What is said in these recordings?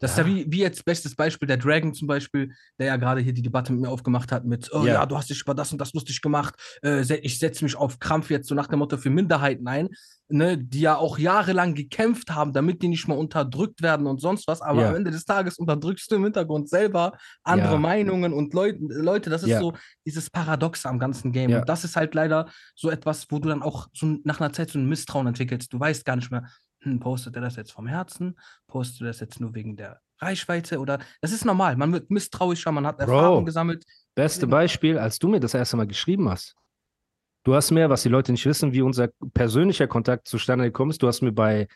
Das ist ja wie, wie jetzt bestes Beispiel der Dragon zum Beispiel, der ja gerade hier die Debatte mit mir aufgemacht hat mit, oh ja, Ja. du hast dich über das und das lustig gemacht, äh, ich setze mich auf Krampf jetzt so nach dem Motto für Minderheiten ein, ne, die ja auch jahrelang gekämpft haben, damit die nicht mal unterdrückt werden und sonst was, aber Ja. am Ende des Tages unterdrückst du im Hintergrund selber andere Ja. Meinungen und Leut, Leute, das ist so dieses Paradox am ganzen Game und das ist halt leider so etwas, wo du dann auch so nach einer Zeit so ein Misstrauen entwickelst, du weißt gar nicht mehr, hm, postet er das jetzt vom Herzen, postet er das jetzt nur wegen der Reichweite oder das ist normal. Man wird misstrauischer, man hat Bro. Erfahrung gesammelt. Beste. Beispiel, als du mir das erste Mal geschrieben hast. Du hast mir, was die Leute nicht wissen, wie unser persönlicher Kontakt zustande gekommen ist. Du hast mir bei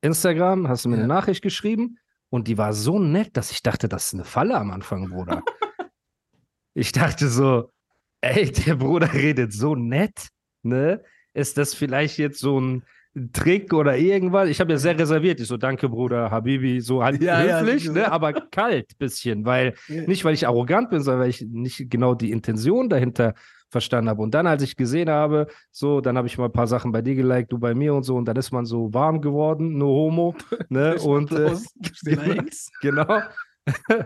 Instagram, hast du mir Ja. eine Nachricht geschrieben und die war so nett, dass ich dachte, das ist eine Falle am Anfang, Bruder. ich dachte so, ey, der Bruder redet so nett, ne? Ist das vielleicht jetzt so ein Trick oder irgendwas? Ich habe ja sehr reserviert. Ich so, danke, Bruder, Habibi, so halt Ja, ja, höflich, sicher. ne? aber kalt bisschen, weil nicht, weil ich arrogant bin, sondern weil ich nicht genau die Intention dahinter verstanden habe. Und dann, als ich gesehen habe, so, dann habe ich mal ein paar Sachen bei dir geliked, du bei mir und so, und dann ist man so warm geworden, no homo, ne? und äh, genau. Genau.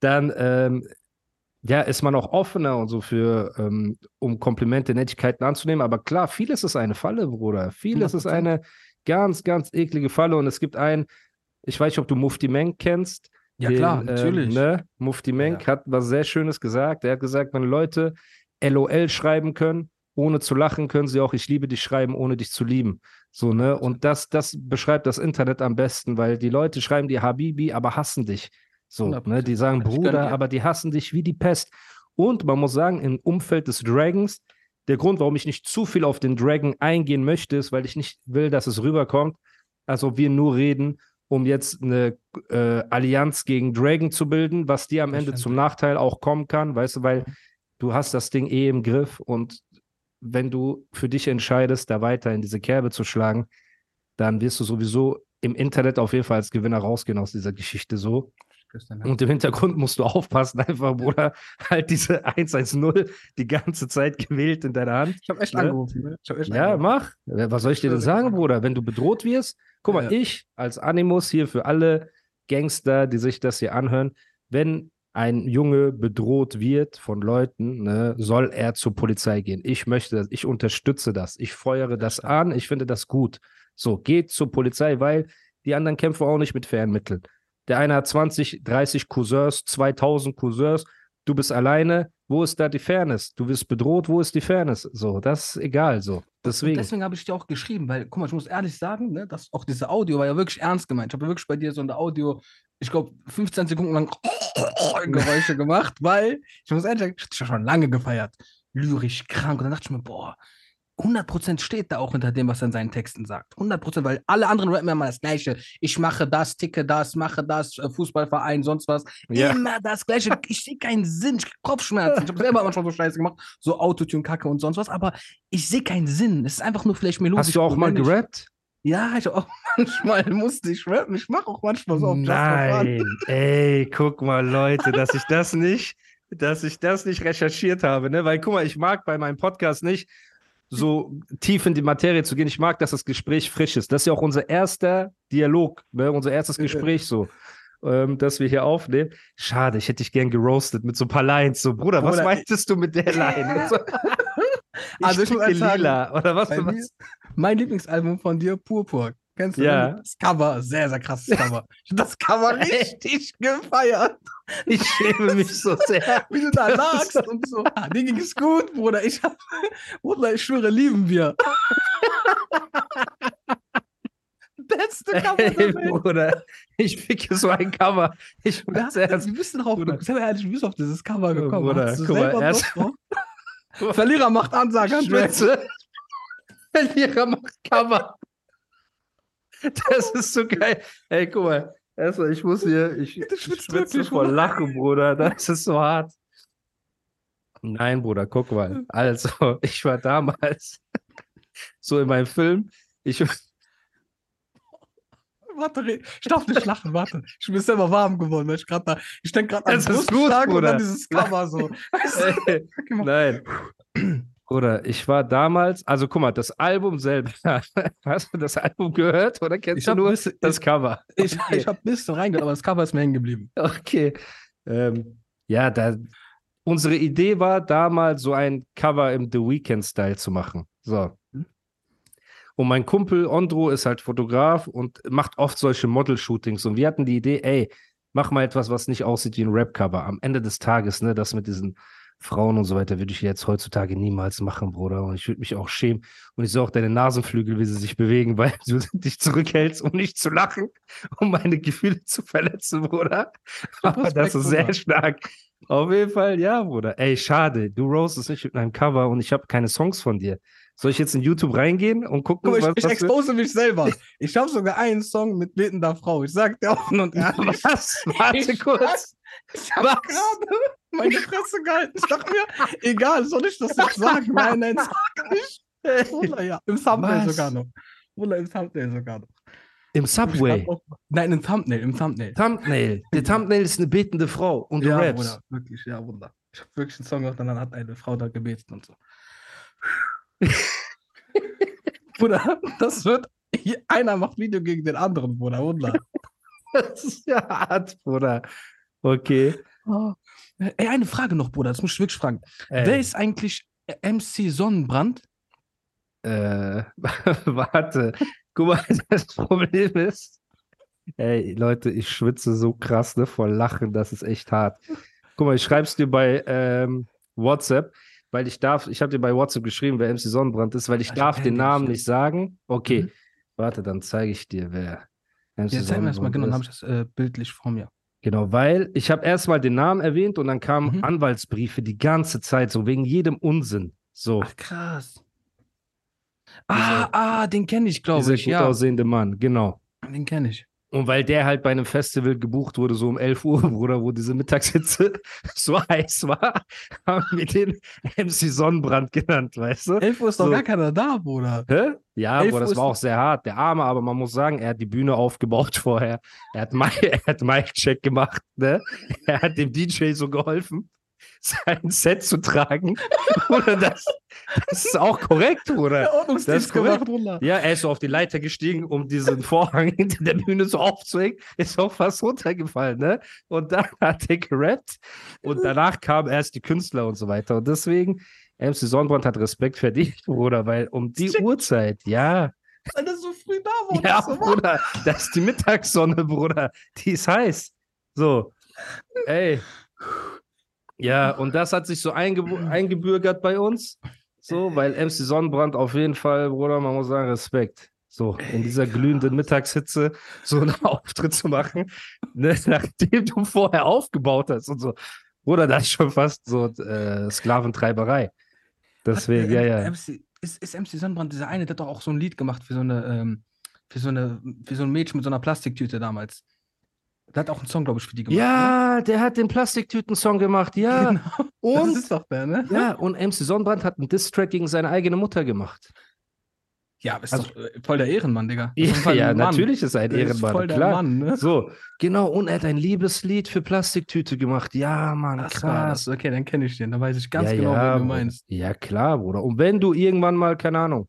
dann, ähm, ja, ist man auch offener und so für, ähm, um Komplimente, Nettigkeiten anzunehmen. Aber klar, vieles ist eine Falle, Bruder. Vieles ist 100%. eine ganz, ganz eklige Falle. Und es gibt einen, ich weiß nicht, ob du Mufti Menk kennst. Ja, klar, ähm, natürlich. ne? Mufti Menk hat was sehr Schönes gesagt. Er hat gesagt, wenn Leute LOL schreiben können, ohne zu lachen, können sie auch Ich liebe dich schreiben, ohne dich zu lieben. So, ne? Und das, das beschreibt das Internet am besten, weil die Leute schreiben dir Habibi, aber hassen dich. So, 100%. ne? Die sagen Bruder, aber die hassen dich wie die Pest. Und man muss sagen, im Umfeld des Dragons, der Grund, warum ich nicht zu viel auf den Dragon eingehen möchte, ist, weil ich nicht will, dass es rüberkommt, als ob wir nur reden, um jetzt eine äh, Allianz gegen Dragon zu bilden, was dir am Ende zum Nachteil auch kommen kann, weißt du, weil du hast das Ding eh im Griff und wenn du für dich entscheidest, da weiter in diese Kerbe zu schlagen, dann wirst du sowieso im Internet auf jeden Fall als Gewinner rausgehen aus dieser Geschichte so. Und im Hintergrund musst du aufpassen, einfach, Bruder, halt diese 110 die ganze Zeit gewählt in deiner Hand. Ich habe echt Ne? angerufen. Ne? Hab echt Ja, angerufen. mach. Äh, Was soll ich dir denn sagen, Bruder? Wenn du bedroht wirst, guck mal, Ja. ich als Animus hier für alle Gangster, die sich das hier anhören, wenn ein Junge bedroht wird von Leuten, ne, soll er zur Polizei gehen. Ich möchte das, ich unterstütze das, ich feuere das an, ich finde das gut. So, geht zur Polizei, weil die anderen kämpfen auch nicht mit fairen Mitteln. Der eine hat 20, 30 Cousins, 2000 Cousins, du bist alleine, wo ist da die Fairness? Du wirst bedroht, wo ist die Fairness? So, das ist egal so. Und Deswegen. deswegen habe ich dir auch geschrieben, weil, guck mal, ich muss ehrlich sagen, ne, dass auch diese Audio war ja wirklich ernst gemeint. Ich habe wirklich bei dir so eine Audio, ich glaube, 15 Sekunden lang Geräusche gemacht, weil, ich muss ehrlich sagen, ich hatte schon lange gefeiert. Lyrisch, krank. Und dann dachte ich mir, boah, 100% steht da auch hinter dem, was er in seinen Texten sagt. 100%, weil alle anderen rappen immer das Gleiche. Ich mache das, ticke das, mache das, äh, Fußballverein, sonst was. Ja. Immer das Gleiche. Ich sehe keinen Sinn. Ich Kopfschmerzen. Ich habe selber manchmal so Scheiße gemacht. So Autotune-Kacke und sonst was. Aber ich sehe keinen Sinn. Es ist einfach nur vielleicht melodisch. Hast du auch mal gerappt? Ja, ich auch manchmal musste ich rappen. Ich mache auch manchmal so auf. Nein, ey, guck mal, Leute, dass ich das nicht, dass ich das nicht recherchiert habe, ne? Weil, guck mal, ich mag bei meinem Podcast nicht so tief in die Materie zu gehen. Ich mag, dass das Gespräch frisch ist. Das ist ja auch unser erster Dialog, ne? unser erstes. Gespräch so. Ähm, dass wir hier aufnehmen. Schade, ich hätte dich gern geroastet mit so ein paar Lines. So, Bruder, was Bruder, meintest du mit der Line? So, Also ich muss ticke sagen, lila. Oder was? Mir, was? mein Lieblingsalbum von dir, Purpur. Kennst du Ja. das Cover? Sehr, sehr krasses Cover. Das Cover richtig gefeiert. Ich schäme mich so sehr. Wie du da lagst und so. Ah, dir ging es gut, Bruder. Ich hab, Bruder, ich schwöre, lieben wir. Beste Cover der Welt. Bruder, ich ficke so ein Cover. Ich muss hat- ernst. Bist du drauf Bruder. Sei mal ehrlich, auf dieses Cover gekommen? Bruder, guck mal, erst-? Verlierer macht Ansage an. Verlierer macht Cover. Das ist so geil. Ey, guck mal. Erstmal, ich muss hier, ich, ich schwitze wirklich, vor. Lachen, Bruder. Das ist so hart. Nein, Bruder, guck mal. Also, ich war damals so in meinem Film. Ich, Warte, ich darf nicht lachen, warte. Ich bin selber warm geworden, weil ich gerade da, ich denke gerade an Das ist gut, Brustschlag und dann dieses Cover so. Weißt du? Ey, nein. Bruder, ich war damals, also guck mal, das Album selber, hast du das Album gehört oder kennst Ich du nur bisschen- das Cover? Ich, ich habe ein bisschen reingehört, aber das Cover ist mir hängen geblieben. Okay. Ähm, ja, da, unsere Idee war damals so ein Cover im The Weeknd-Style zu machen. So. Mhm. Und mein Kumpel Ondro ist halt Fotograf und macht oft solche Model-Shootings. Und wir hatten die Idee, ey, mach mal etwas, was nicht aussieht wie ein Rap-Cover. Am Ende des Tages, ne, das mit diesen Frauen und so weiter, würde ich jetzt heutzutage niemals machen, Bruder. Und ich würde mich auch schämen. Und ich sehe auch deine Nasenflügel, wie sie sich bewegen, weil du dich zurückhältst, um nicht zu lachen, um meine Gefühle zu verletzen, Bruder. Aber das ist sehr Bruder. stark. Auf jeden Fall, ja, Bruder. Ey, schade. Du roastest mich mit einem Cover und ich habe keine Songs von dir. Soll ich jetzt in YouTube reingehen und gucken, Guck, ich, was, ich was wir- expose mich selber. Ich habe sogar einen Song mit betender Frau. Ich sag dir offen und ehrlich. Was? Warte Ich kurz. Ich habe gerade meine Fresse gehalten. Ich dachte mir, egal, soll ich das jetzt sagen? Nein, nein, sag nicht. Bruder, ja. Im Thumbnail Was? sogar noch. Bruder, im Thumbnail sogar noch. Im Subway. auch- Nein, im Thumbnail, im Thumbnail. Thumbnail. Der Thumbnail ist eine betende Frau und du ja, rappst. Bruder, wirklich, ja, Wunder. Ich habe wirklich einen Song gemacht und dann hat eine Frau da gebetet und so. Bruder, das wird. Einer macht Video gegen den anderen, Bruder, Wunder. Das ist ja hart, Bruder. Okay. Oh. Ey, eine Frage noch, Bruder, das muss ich wirklich fragen. Ey, Wer ist eigentlich MC Sonnenbrand? äh, warte. Guck mal, das Problem ist. Ey, Leute, ich schwitze so krass, ne, vor Lachen, das ist echt hart. Guck mal, ich schreib's dir bei ähm, WhatsApp, weil ich darf, ich habe dir bei WhatsApp geschrieben, wer MC Sonnenbrand ist, weil ich ich darf den Namen nicht sagen. Okay, Mhm. warte, dann zeige ich dir, wer MC Ja, zeig mir das mal, genau, dann habe ist. ich das äh, bildlich vor mir. Genau, weil ich habe erstmal den Namen erwähnt und dann kamen Mhm. Anwaltsbriefe die ganze Zeit, so wegen jedem Unsinn. So, Ach, krass. Ah, ah, den kenne ich, dieser glaube ich, gut ja. aussehende Mann, genau. Den kenne ich. Und weil der halt bei einem Festival gebucht wurde, so um 11 Uhr, Bruder, wo diese Mittagshitze so heiß war, haben wir den MC Sonnenbrand genannt, weißt du? 11 Uhr ist doch So. gar keiner da, Bruder. Hä? Ja, 11 Bruder, das war auch sehr hart. Der Arme, aber man muss sagen, er hat die Bühne aufgebaut vorher. Er hat, Mi- er hat Mic-Check gemacht, ne? Er hat dem DJ so geholfen, sein Set zu tragen. Bruder, das, das ist auch korrekt, Bruder. Der Ordnungsdienst das ist korrekt. gemacht. Ja, er ist so auf die Leiter gestiegen, um diesen Vorhang hinter der Bühne so aufzuhängen. Ist auch fast runtergefallen, ne? Und dann hat er gerappt. Und danach kamen erst die Künstler und so weiter. Und deswegen, MC Sonnenbrand hat Respekt verdient, Bruder, weil um die Check. Uhrzeit, ja. Weil das so früh da war. Ja, so. Bruder, das ist die Mittagssonne, Bruder. Die ist heiß. So, ey. Ja, und das hat sich so einge eingebürgert bei uns. So, weil MC Sonnenbrand auf jeden Fall, Bruder, man muss sagen, Respekt. So, in dieser glühenden. Mittagshitze so einen Auftritt zu machen, ne, nachdem du vorher aufgebaut hast und so. Bruder, das ist schon fast so äh, Sklaventreiberei. Deswegen, ja, Hat, äh, ja. MC, ist, ist MC Sonnenbrand dieser eine, der hat doch auch so ein Lied gemacht für so eine, ähm, für so eine, für so ein Mädchen mit so einer Plastiktüte damals. Der hat auch einen Song, glaube ich, für die gemacht. Ja, der hat den Plastiktüten-Song gemacht, ja. Genau. Und das ist doch der, ne? Ja, und MC Sonnenbrand hat einen Diss-Track gegen seine eigene Mutter gemacht. Ja, ist Also- doch äh, voll der Ehrenmann, Digga. Ja, ja natürlich ist er ein Der ist Ehrenmann, voll der klar. Mann, ne? So, genau, und er hat ein Liebeslied für Plastiktüte gemacht. Ja, Mann, war krass. Okay, dann kenne ich den. Da weiß ich ganz ja, genau, ja, wen du meinst. Ja, klar, Bruder. Und wenn du irgendwann mal, keine Ahnung,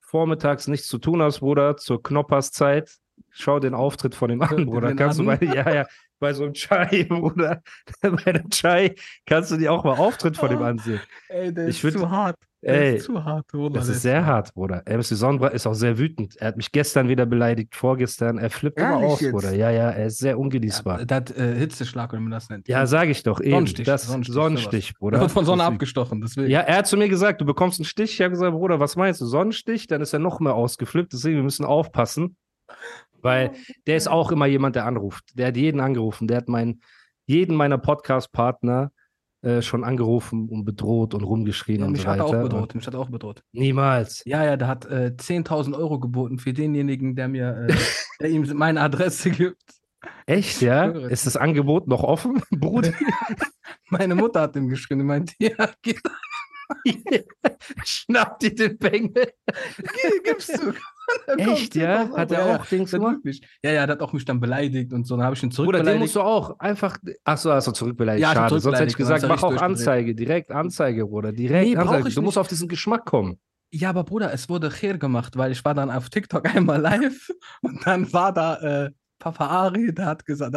vormittags nichts zu tun hast, Bruder, zur Knopperszeit, schau den Auftritt von dem an, Bruder. Kannst du an? bei, ja, ja, bei so einem Chai, Bruder, bei einem Chai kannst du dir auch mal Auftritt von dem Oh. ansehen. Ey, der Ich ist würd- zu hart. Der Ey, ist zu hart, Bruder. Das ist sehr hart, Bruder. MC Sonnenbrand ist auch sehr wütend. Er hat mich gestern wieder beleidigt, vorgestern. Er flippt immer Ehrlich aus, jetzt? Bruder. Ja, ja, er ist sehr ungenießbar. Ja, der hat äh, Hitzeschlag, wenn man das nennt. Ja, sage ich doch. Eben. Sonnenstich, Das Sonnenstich, Sonnenstich, Der Bruder. wird von Sonne abgestochen, deswegen. Ja, er hat zu mir gesagt, du bekommst einen Stich. Ich habe gesagt, Bruder, was meinst du? Sonnenstich? Dann ist er noch mehr ausgeflippt. Deswegen, wir müssen aufpassen. Weil der ist auch immer jemand, der anruft. Der hat jeden angerufen. Der hat meinen, jeden meiner Podcast-Partner äh, schon angerufen und bedroht und rumgeschrien Ja, und mich so hat er weiter. auch bedroht. Mich hat er auch bedroht. Niemals. Ja, ja, der hat äh, 10.000 Euro geboten für denjenigen, der mir, äh, der ihm meine Adresse gibt. Echt, ja? Ist das Angebot noch offen, Bruder? Meine Mutter hat ihm geschrieben, meinte, ja, gib, Schnapp dir den Bengel. gibst du. Echt, ja? 10.000 Hat er auch Dings gemacht? Ja, ja, der hat auch mich dann beleidigt und so. Dann habe ich ihn Bruder, den zurückbeleidigt. musst du auch einfach. Achso, hast du zurückbeleidigt. Ja, Schade. Sonst hätte ich zurückbeleidigt, gesagt, mach auch Anzeige. Direkt Anzeige, Bruder. Direkt Nee, Anzeige. ich Du musst auf diesen Geschmack kommen. Ja, aber Bruder, es wurde Kher gemacht, weil ich war dann auf TikTok einmal live und dann war da äh, Papa Ari, der hat gesagt,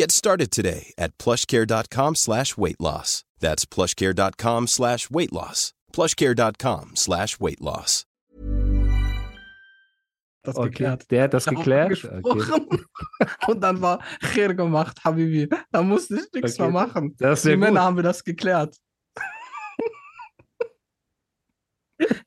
Get started today at plushcare.com slash weight loss. That's plushcare.com slash weight loss. plushcare.com slash weight loss. das Okay. geklärt. Der hat das geklärt. Okay. Und dann war Kher gemacht, Habibi. Da musste ich nichts Okay. mehr machen. Das Die sehr Männer gut. haben wir das geklärt.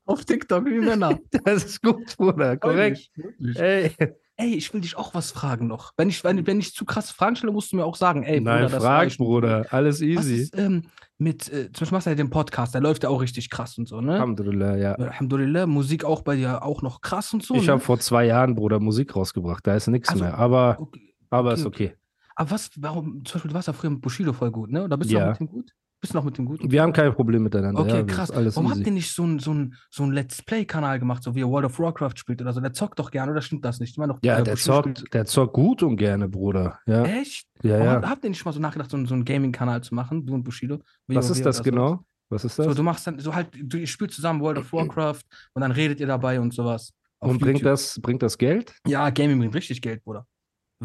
Auf TikTok wie Männer. Das ist gut, Bruder. Korrekt. Wirklich, wirklich. Ey. Ey, ich will dich auch was fragen noch. Wenn ich, wenn, wenn ich zu krass Fragen stelle, musst du mir auch sagen, ey, Nein, Bruder, das frag, reicht. Bruder. Alles Was easy. ist ähm, mit, äh, zum Beispiel machst du ja den Podcast, der läuft ja auch richtig krass und so, ne? Alhamdulillah, ja. Alhamdulillah, Musik auch bei dir auch noch krass und so. Ich ne? habe vor zwei Jahren, Bruder, Musik rausgebracht. Da ist nichts Also, mehr. Aber, Okay. aber okay, ist okay. Aber was, warum, zum Beispiel, du warst ja früher mit Bushido voll gut, ne? Oder bist du Ja. noch mit ihm gut? Bist du noch mit ihm gut? Wir haben kein Problem miteinander. Okay, ja, krass. Alles Warum easy. habt ihr nicht so einen so ein, so ein Let's Play-Kanal gemacht, so wie er World of Warcraft spielt oder so? Der zockt doch gerne, oder stimmt das nicht? Ich meine doch, Ja, äh, der spielt- zockt, der zockt gut und gerne, Bruder. Ja, Echt? ja, Warum ja. habt- ihr nicht mal so nachgedacht, so, einen- so einen Gaming-Kanal zu machen, du und Bushido? Was WoW ist das genau? Was ist So, das? du machst dann so halt, du ihr spielt zusammen World of Warcraft und dann redet ihr dabei und sowas. Und bringt das, bringt das Geld? Ja, Gaming bringt richtig Geld, Bruder.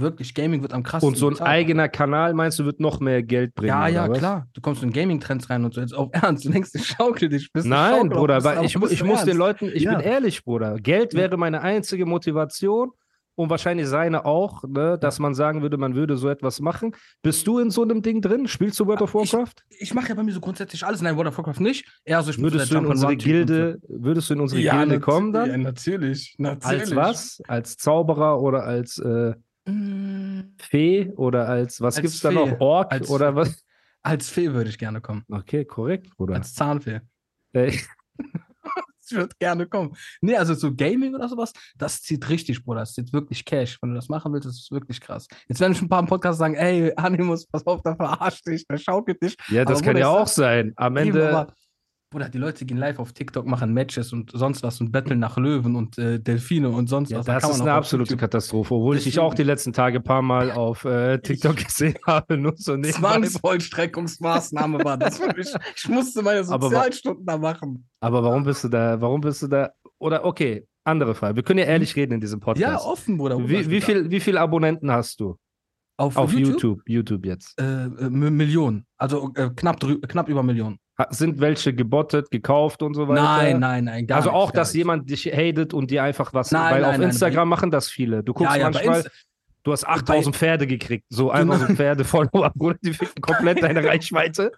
Wirklich, Gaming wird am krassesten Und so ein bezahlt. eigener Kanal, meinst du, wird noch mehr Geld bringen? Ja, ja, klar. Du kommst in Gaming-Trends rein und so. Jetzt auf Ernst, du denkst, ich schaukel dich. Bist Nein, schaukel, Bruder, weil ich, ich muss den? Leuten, ich Ja. bin ehrlich, Bruder. Geld wäre meine einzige Motivation und wahrscheinlich seine auch, ne, dass man sagen würde, man würde so etwas machen. Bist du in so einem Ding drin? Spielst du World of Ich- Warcraft? Ich mache ja bei mir so grundsätzlich alles. Nein, World of Warcraft nicht. Eher so, ich Würdest du in unsere. Gilde, würdest du in unsere Ja, Gilde kommen dann? Ja, natürlich. natürlich. Als was? Als Zauberer oder als äh, Fee oder als, was Als gibt's da noch? Ork Als oder was? Als Fee würde ich gerne kommen. Okay, korrekt, Bruder. Als Zahnfee. Ey, Ich würde gerne kommen. Nee, also so Gaming oder sowas, das zieht richtig, Bruder. Das zieht wirklich Cash. Wenn du das machen willst, das ist wirklich krass. Jetzt werden schon ein paar im Podcast sagen, ey, Animus, pass auf, der verarscht dich, der schaukelt dich. ja, das Aber kann Bruder, ja auch sein. Am Eben, Ende, aber, Bruder, die Leute gehen live auf TikTok, machen Matches und sonst was und betteln nach Löwen und äh, Delfine und sonst ja, was. Da das ist eine absolute Katastrophe, obwohl ich dich Deswegen- auch die letzten Tage ein paar Mal auf äh, TikTok gesehen habe. Nur so. Zwangsvollstreckungsmaßnahme war das für mich. Ich musste meine Sozialstunden da machen. Aber warum bist du da? Warum bist du da? Oder okay, andere Frage. Wir können ja ehrlich reden in diesem Hm? Ja, Podcast. offen, Bruder. wie, wie, viel, wie viele Abonnenten hast du Auf, auf YouTube? YouTube? YouTube jetzt. Äh, äh, Millionen. Also äh, knapp, knapp über Millionen. Sind welche gebottet, gekauft und so weiter? Nein, nein, nein. Gar also auch, gar dass nichts. jemand dich hatet und dir einfach was. Nein, weil nein, auf Instagram machen das viele. Du guckst Ja, ja, manchmal, Insta- du hast 8000 Pferde gekriegt. So Genau. einfach so Pferde-Follower, Bruder. Die ficken komplett deine Reichweite.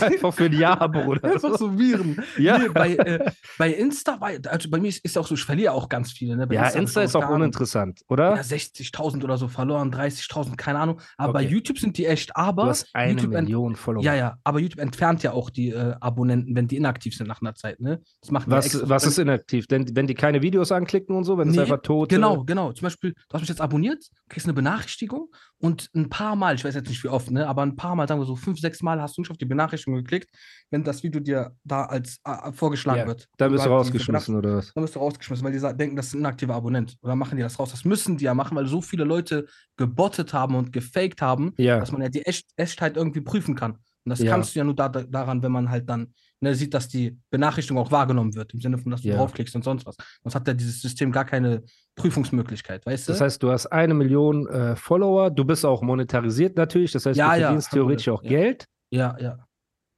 Einfach für ein Jahr, Bruder. Einfach so Viren. Ja. Nee, bei, äh, bei Insta, bei, also bei mir ist, ist auch so, ich verliere auch ganz viele. Ne? Bei Ja, ich Insta ist auch uninteressant, oder? Ja, 60.000 oder so verloren, 30.000, keine Ahnung. Aber bei Okay. YouTube sind die echt, Du aber. hast eine YouTube Million Follower. Ja, ja, aber YouTube entfernt ja auch die äh, Abonnenten, wenn die inaktiv sind nach einer Zeit, ne? Das die Was, extra. was ist inaktiv? Denn, wenn die keine Videos anklicken und so, wenn es Nee, einfach tot Genau, genau. Zum Beispiel, du hast mich jetzt abonniert, kriegst kriegst eine Benachrichtigung und ein paar Mal, ich weiß jetzt nicht wie oft, ne, aber ein paar Mal, sagen wir so fünf, sechs Mal hast du nicht auf die Benachrichtigung geklickt, wenn das Video dir da als äh, vorgeschlagen Ja, wird. Dann bist du rausgeschmissen oder was? dann wirst du rausgeschmissen, weil die denken, das ist ein inaktiver Abonnent. Oder machen die das raus? Das müssen die ja machen, weil so viele Leute gebottet haben und gefaked haben, Ja. dass man ja die Echt Echtheit irgendwie prüfen kann. Und das Ja. kannst du ja nur da- daran, wenn man halt dann ne, sieht, dass die Benachrichtigung auch wahrgenommen wird, im Sinne von, dass du Ja. draufklickst und sonst was. Sonst hat ja dieses System gar keine Prüfungsmöglichkeit, weißt du? Das heißt, du hast eine Million äh, Follower, du bist auch monetarisiert natürlich, das heißt, Ja, du ja, verdienst theoretisch auch Geld. ja, ja.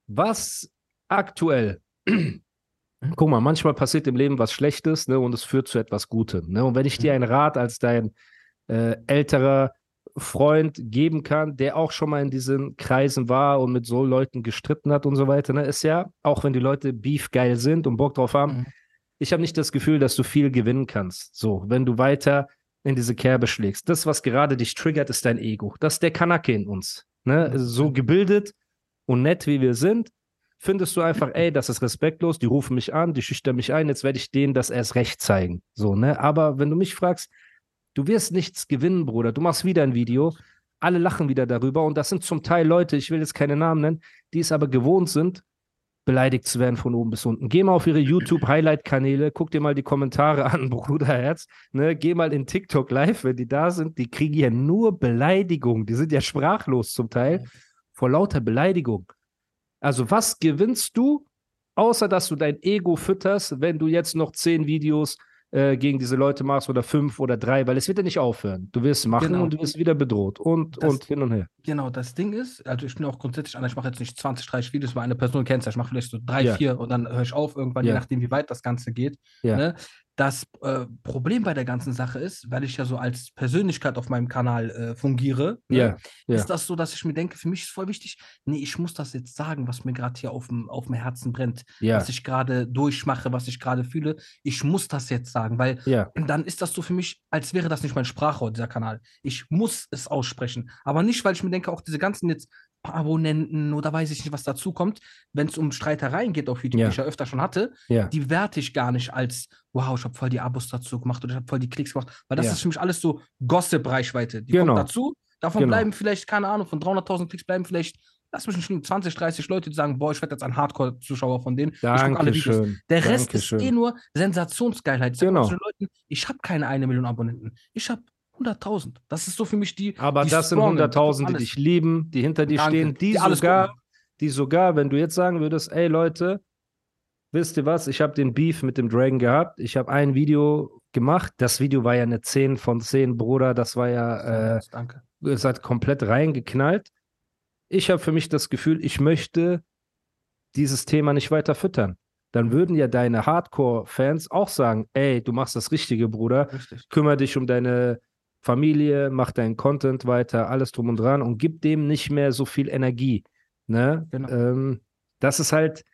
Was aktuell, guck mal, manchmal passiert im Leben was Schlechtes ne, und es führt zu etwas Gutem. Ne? Und wenn ich dir einen Rat als dein äh, älterer Freund geben kann, der auch schon mal in diesen Kreisen war und mit so Leuten gestritten hat und so weiter, ne, ist ja, auch wenn die Leute Beef geil sind und Bock drauf haben, Mhm. ich habe nicht das Gefühl, dass du viel gewinnen kannst. So, wenn du weiter in diese Kerbe schlägst. Das, was gerade dich triggert, ist dein Ego. Das ist der Kanake in uns. Ne? Ja. So gebildet und nett, wie wir sind, findest du einfach, ey, das ist respektlos, die rufen mich an, die schüchtern mich ein, jetzt werde ich denen das erst recht zeigen. So, ne? Aber wenn du mich fragst, du wirst nichts gewinnen, Bruder. Du machst wieder ein Video, alle lachen wieder darüber und das sind zum Teil Leute, ich will jetzt keine Namen nennen, die es aber gewohnt sind, beleidigt zu werden von oben bis unten. Geh mal auf ihre YouTube-Highlight-Kanäle, guck dir mal die Kommentare an, Bruderherz. Ne? Geh mal in TikTok live, wenn die da sind. Die kriegen ja nur Beleidigung. Die sind ja sprachlos zum Teil vor lauter Beleidigung. Also, was gewinnst du, außer dass du dein Ego fütterst, wenn du jetzt noch zehn Videos äh, gegen diese Leute machst oder fünf oder drei, weil es wird ja nicht aufhören. Du wirst machen Genau. und du wirst wieder bedroht und, Das- und hin und her. Genau, das Ding ist, also ich bin auch grundsätzlich einer, ich mache jetzt nicht 20, 30 Videos, weil eine Person kennst, ich mache vielleicht so drei, Ja. vier und dann höre ich auf irgendwann, je Ja. nachdem, wie weit das Ganze geht. Ja. Ne? Das äh, Problem bei der ganzen Sache ist, weil ich ja so als Persönlichkeit auf meinem Kanal äh, fungiere, ne, Ja, ja. ist das so, dass ich mir denke, für mich ist voll wichtig, nee, ich muss das jetzt sagen, was mir gerade hier auf dem auf dem Herzen brennt, Ja, was ich gerade durchmache, was ich gerade fühle. Ich muss das jetzt sagen, weil dann ist das so für mich, als wäre das nicht mein Sprachrohr, dieser Kanal. Ich muss es aussprechen. Aber nicht, weil ich mir denke, auch diese ganzen jetzt Abonnenten oder weiß ich nicht, was dazu kommt, wenn es um Streitereien geht auf YouTube, Ja. die ich ja öfter schon hatte, ja. die werte ich gar nicht als, wow, ich habe voll die Abos dazu gemacht oder ich habe voll die Klicks gemacht, weil das Ja. ist für mich alles so Gossip-Reichweite. Die Genau. kommt dazu, davon Genau. bleiben vielleicht, keine Ahnung, von 300.000 Klicks bleiben vielleicht, lass mich lügen, 20, 30 Leute, die sagen, boah, ich werde jetzt ein Hardcore-Zuschauer von denen. ich gucke alle Videos. Dankeschön. Der Rest Dankeschön. ist eh nur Sensationsgeilheit. Ich Genau. Leuten, ich habe keine eine Million Abonnenten. Ich habe 100.000. Das ist so für mich die. Aber die das sind strongen, die dich lieben, die hinter dir Danke. stehen, die, Die sogar, die sogar, wenn du jetzt sagen würdest, ey Leute, wisst ihr was, ich habe den Beef mit dem Dragon gehabt, ich habe ein Video gemacht, das Video war ja eine 10 von 10, Bruder, das war ja, äh, Danke. es hat komplett reingeknallt. Ich habe für mich das Gefühl, ich möchte dieses Thema nicht weiter füttern. Dann würden ja deine Hardcore-Fans auch sagen, ey, du machst das Richtige, Bruder, Richtig. kümmere dich um deine Familie, mach deinen Content weiter, alles drum und dran und gib dem nicht mehr so viel Energie. Ne? Genau. Ähm, das ist halt,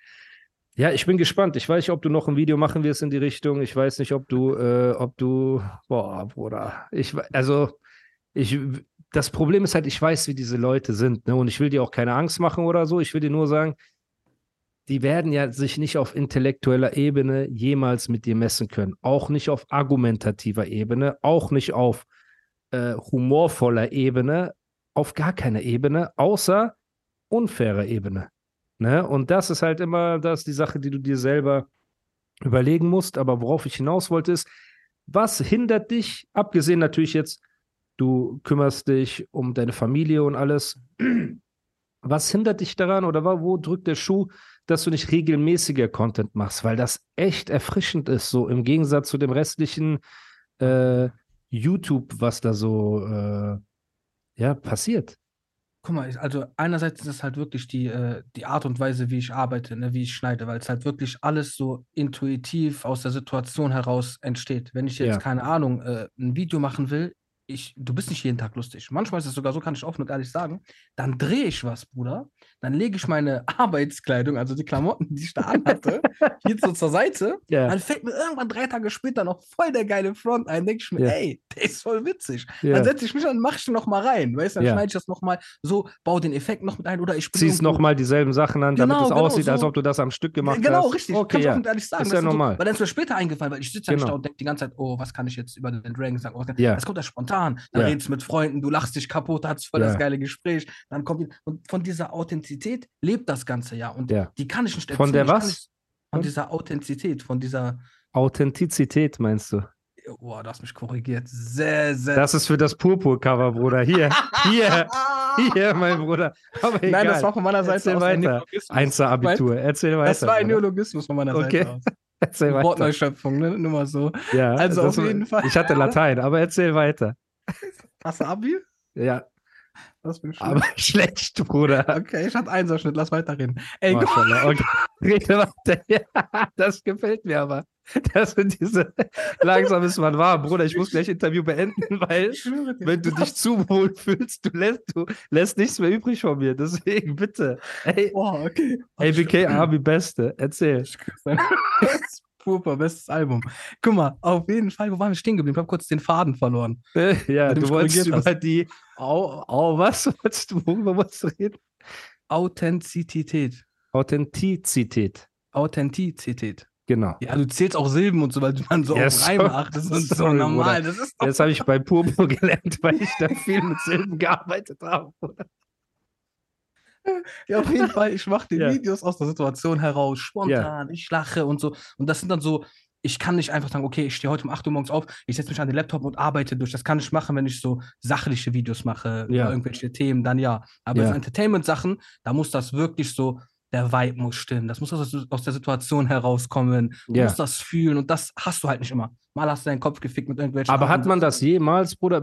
ja, ich bin gespannt. Ich weiß nicht, ob du noch ein Video machen wirst in die Richtung. Ich weiß nicht, ob du, äh, ob du, boah, Bruder, ich, also, ich, das Problem ist halt, ich weiß, wie diese Leute sind, ne? Und ich will dir auch keine Angst machen oder so. Ich will dir nur sagen, die werden ja sich nicht auf intellektueller Ebene jemals mit dir messen können. Auch nicht auf argumentativer Ebene, auch nicht auf äh, humorvoller Ebene, auf gar keiner Ebene, außer unfairer Ebene. Ne? Und das ist halt immer das die Sache, die du dir selber überlegen musst. Aber worauf ich hinaus wollte, ist, was hindert dich, abgesehen natürlich jetzt, du kümmerst dich um deine Familie und alles, was hindert dich daran oder wo drückt der Schuh, dass du nicht regelmäßiger Content machst, weil das echt erfrischend ist, so im Gegensatz zu dem restlichen äh, YouTube, was da so äh, ja, passiert. Guck mal, also einerseits ist es halt wirklich die, äh, die Art und Weise, wie ich arbeite, ne, wie ich schneide, weil es halt wirklich alles so intuitiv aus der Situation heraus entsteht. Wenn ich jetzt, Ja. keine Ahnung, äh, ein Video machen will, ich, du bist nicht jeden Tag lustig. Manchmal ist es sogar so, kann ich offen und ehrlich sagen, dann drehe ich was, Bruder. Dann lege ich meine Arbeitskleidung, also die Klamotten, die ich da anhatte, hier so zur Seite. Ja, Dann fällt mir irgendwann drei Tage später noch voll der geile Front ein. Denke ich mir, Ja. ey, der ist voll witzig. ja. Dann setze ich mich an und mache ich den noch mal rein. Weißt du, dann schneide ich das noch mal so, baue den Effekt noch mit ein oder ich ziehst nochmal dieselben Sachen an, damit Genau, es genau, aussieht, als so. ob du das am Stück gemacht Genau, hast. richtig. Okay, Kann ich ja. offen und ehrlich sagen. Ist ja normal. So, weil dann ist mir später eingefallen, weil ich sitze ja nicht Genau. da und denke die ganze Zeit, oh, was kann ich jetzt über den Dragon sagen? Oh. Das kommt ja spontan. Spontan. Dann Ja. redest du mit Freunden, du lachst dich kaputt, hast voll Ja. das geile Gespräch. Dann kommt die- und von dieser Authentizität lebt das ganze ja. Und Ja. die kann ich nicht Von der was? Nicht, von dieser Authentizität, von dieser. Authentizität meinst du? Boah, du hast mich korrigiert. Sehr, sehr. Das ist für das Purpur-Cover, Bruder. Hier, hier, hier, mein Bruder. Aber egal. Nein, das war von meiner Seite Erzähl weiter. Einser-Abitur. Erzähl weiter. Das war ein. Neologismus von meiner Okay. Seite aus. Erzähl weiter. Wortneuschöpfung, ne? Nur mal so. Ja, Also auf jeden Fall. Ich hatte Latein, aber erzähl weiter. Hast du Abi? Ja, Das bin ich aber schlecht, Bruder. Okay, ich hatte Einserschnitt, lass weiterreden. Ey, Maschallah. Okay. Rede weiter. Ja, das gefällt mir aber. Das sind diese. Langsam ist man warm, Bruder. Ich muss gleich Interview beenden, weil wenn du dich zu wohl fühlst, du lässt, du lässt nichts mehr übrig von mir. Deswegen bitte. Ey, Boah, okay. ABK Army Beste. Erzähl. Purpur, bestes Album. Guck mal, auf jeden Fall, wo waren wir stehen geblieben? Ich habe kurz den Faden verloren. Ja, du wolltest über die. Au, au, was wolltest du? Worüber wolltest du reden? Authentizität. Authentizität. Authentizität. Genau. Ja, du zählst auch Silben und so, weil du dann so Ja, auf Reime achtest und so normal. Bruder. Das ist Das habe ich bei Purpur gelernt, weil ich da viel mit Silben gearbeitet habe. Ja, auf jeden Fall, ich mache die Ja. Videos aus der Situation heraus, spontan, ich lache und so. Und das sind dann so, ich kann nicht einfach sagen, okay, ich stehe heute um 8 Uhr morgens auf, ich setze mich an den Laptop und arbeite durch. Das kann ich machen, wenn ich so sachliche Videos mache, Ja. über irgendwelche Themen, dann ja. Aber Ja. so Entertainment-Sachen, da muss das wirklich so, der Vibe muss stimmen. Das muss aus, aus der Situation herauskommen. Du Ja. musst das fühlen und das hast du halt nicht immer. Mal hast du deinen Kopf gefickt mit irgendwelchen. Aber hat Sachen. man das jemals, Bruder?